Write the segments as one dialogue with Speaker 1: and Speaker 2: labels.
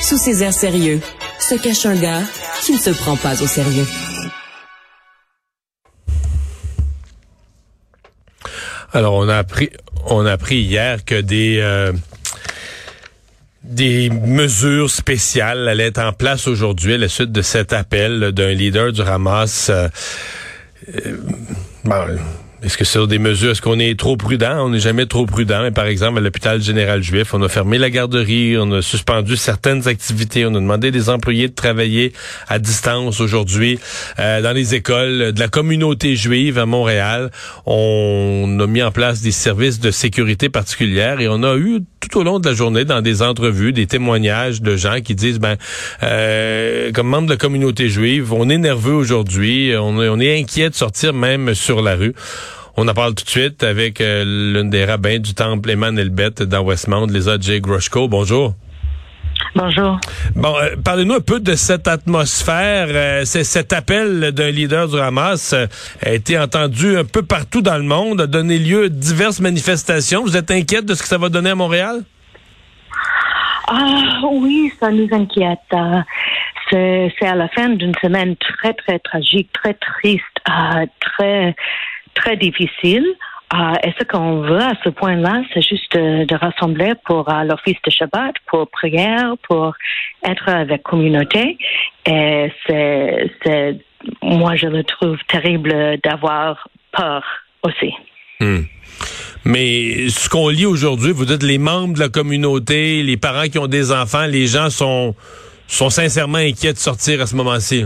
Speaker 1: Sous ses airs sérieux, se cache un gars qui ne se prend pas au sérieux.
Speaker 2: Alors, on a appris, on a appris hier que des euh, des mesures spéciales allaient être en place aujourd'hui à la suite de cet appel d'un leader du Hamas. Euh, euh, bon, est-ce que c'est des mesures? Est-ce qu'on est trop prudent? On n'est jamais trop prudent. Mais par exemple, à l'hôpital général juif, on a fermé la garderie, on a suspendu certaines activités, on a demandé des employés de travailler à distance aujourd'hui. Euh, dans les écoles de la communauté juive à Montréal, on a mis en place des services de sécurité particulière et on a eu tout au long de la journée dans des entrevues des témoignages de gens qui disent ben euh, comme membre de la communauté juive, on est nerveux aujourd'hui, on, est inquiet de sortir même sur la rue. On en parle tout de suite avec euh, l'une des rabbins du temple Eman Elbet dans Westmount, Lisa J. Grushko. Bonjour.
Speaker 3: Bonjour.
Speaker 2: Bon, euh, parlez-nous un peu de cette atmosphère. Euh, c'est cet appel d'un leader du Hamas a été entendu un peu partout dans le monde, a donné lieu à diverses manifestations. Vous êtes inquiète de ce que ça va donner à Montréal?
Speaker 3: Ah oui, ça nous inquiète. c'est à la fin d'une semaine très, très tragique, très triste, très très difficile. Euh, et ce qu'on veut à ce point-là, c'est juste de, rassembler pour euh, l'office de Shabbat, pour prière, pour être avec communauté? Et c'est, c'est, moi, je le trouve terrible d'avoir peur aussi.
Speaker 2: Hmm. Mais ce qu'on lit aujourd'hui, vous dites les membres de la communauté, les parents qui ont des enfants, les gens sont, sont sincèrement inquiets de sortir à ce moment-ci.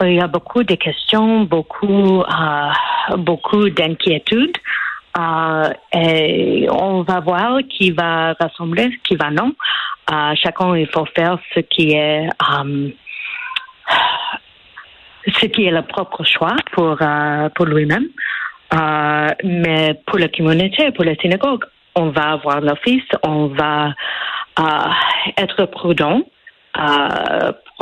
Speaker 3: Il y a beaucoup de questions, beaucoup, euh, beaucoup d'inquiétudes. Euh, et on va voir qui va rassembler, qui va non. Euh, chacun, il faut faire ce qui est ce qui est le propre choix pour pour lui-même. mais pour la communauté, pour la synagogue, on va avoir l'office, on va être prudent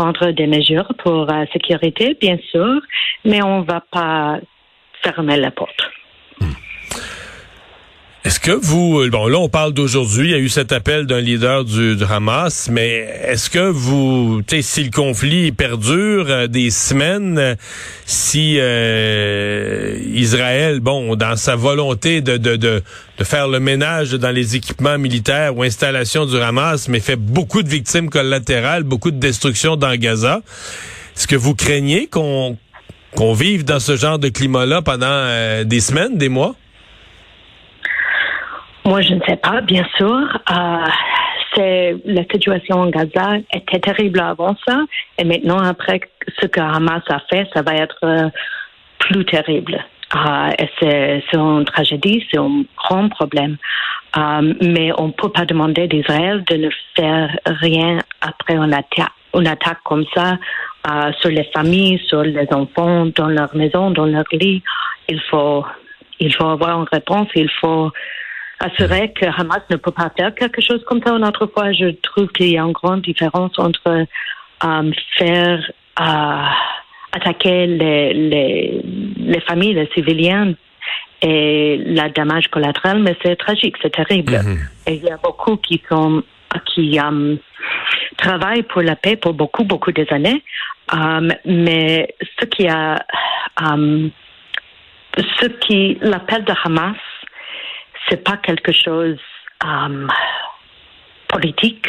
Speaker 3: prendre des mesures pour la sécurité, bien sûr, mais on va pas fermer la porte.
Speaker 2: Est-ce que vous, euh, bon là on parle d'aujourd'hui, il y a eu cet appel d'un leader du, Hamas, mais est-ce que vous, tu sais, si le conflit perdure euh, des semaines, euh, si Israël, bon, dans sa volonté de, de, de, de, faire le ménage dans les équipements militaires ou installations du Hamas, mais fait beaucoup de victimes collatérales, beaucoup de destruction dans Gaza, est-ce que vous craignez qu'on qu'on vive dans ce genre de climat-là pendant des semaines, des mois?
Speaker 3: Moi, je ne sais pas, bien sûr. Euh, la situation en Gaza était terrible avant ça, et maintenant après ce que Hamas a fait, ça va être euh, plus terrible. Euh, et c'est, une tragédie, c'est un grand problème. Euh, mais on ne peut pas demander d'Israël de ne faire rien après une attaque comme ça euh, sur les familles, sur les enfants, dans leur maison, dans leur lit. Il faut, il faut avoir une réponse. Il faut assurer que Hamas ne peut pas faire quelque chose comme ça une autre fois. Je trouve qu'il y a une grande différence entre euh, faire euh, attaquer les, les, les, familles, les civiliens et la dommage collatéral, mais c'est tragique, c'est terrible. Mm-hmm. Et il y a beaucoup qui sont qui um, travaillent pour la paix pour beaucoup, beaucoup des années. Um, mais ce qui a um, ce qui l'appel de Hamas c'est pas quelque chose um, politique.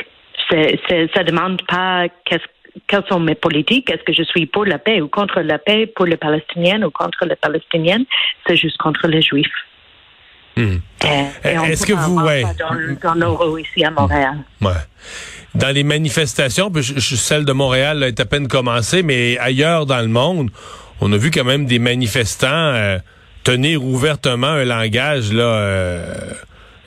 Speaker 3: C'est, c'est, ça demande pas quelles sont mes politiques. Est-ce que je suis pour la paix ou contre la paix, pour les Palestiniens ou contre les Palestiniennes? C'est juste contre les Juifs.
Speaker 2: Hmm. Est-ce que vous, ouais.
Speaker 3: dans, dans nos ici à Montréal.
Speaker 2: Ouais. Dans les manifestations, celle de Montréal est à peine commencée, mais ailleurs dans le monde, on a vu quand même des manifestants. Euh, tenir ouvertement un langage là euh,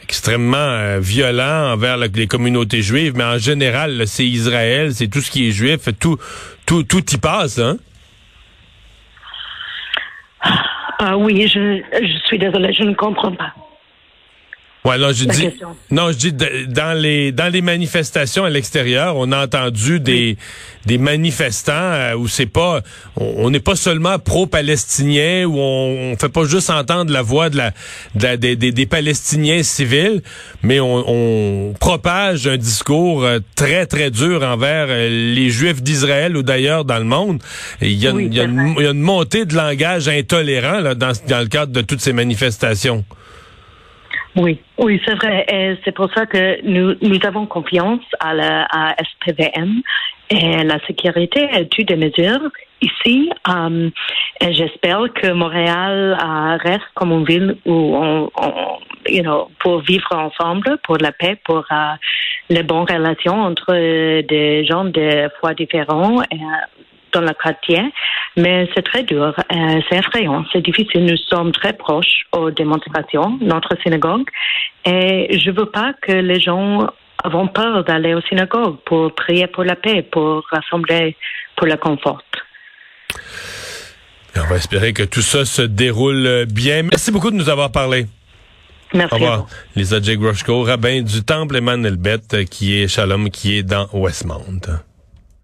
Speaker 2: extrêmement euh, violent envers les communautés juives, mais en général, c'est Israël, c'est tout ce qui est juif, tout tout tout y passe, hein?
Speaker 3: Ah oui, je, je suis désolée, je ne comprends pas.
Speaker 2: Ouais, non, je dis, non, je dis dans les dans les manifestations à l'extérieur, on a entendu des des manifestants euh, où c'est pas, on n'est pas seulement pro-palestinien où on, on, fait pas juste entendre la voix de la, des, des, des, Palestiniens civils, mais on, on, propage un discours euh, très très dur envers euh, les Juifs d'Israël ou d'ailleurs dans le monde. il y a, il y a, une, il y a une montée de langage intolérant là, dans, dans le cadre de toutes ces manifestations.
Speaker 3: Oui, oui, c'est vrai. Et c'est pour ça que nous, nous avons confiance à la à SPVM et la sécurité toutes des mesures ici. Um, j'espère que Montréal uh, reste comme une ville où on, on, you know, pour vivre ensemble, pour la paix, pour uh, les bonnes relations entre des gens de foi différents. Et, dans le quartier, mais c'est très dur, euh, c'est effrayant, c'est difficile. Nous sommes très proches aux démonstrations, notre synagogue, et je veux pas que les gens avons peur d'aller aux synagogues pour prier pour la paix, pour rassembler pour le confort.
Speaker 2: on va espérer que tout ça se déroule bien. Merci beaucoup de nous avoir parlé.
Speaker 3: Merci. Au revoir.
Speaker 2: Lisa J. Grushko, rabbin du Temple Emmanuel Beth, qui est Shalom, qui est dans Westmount.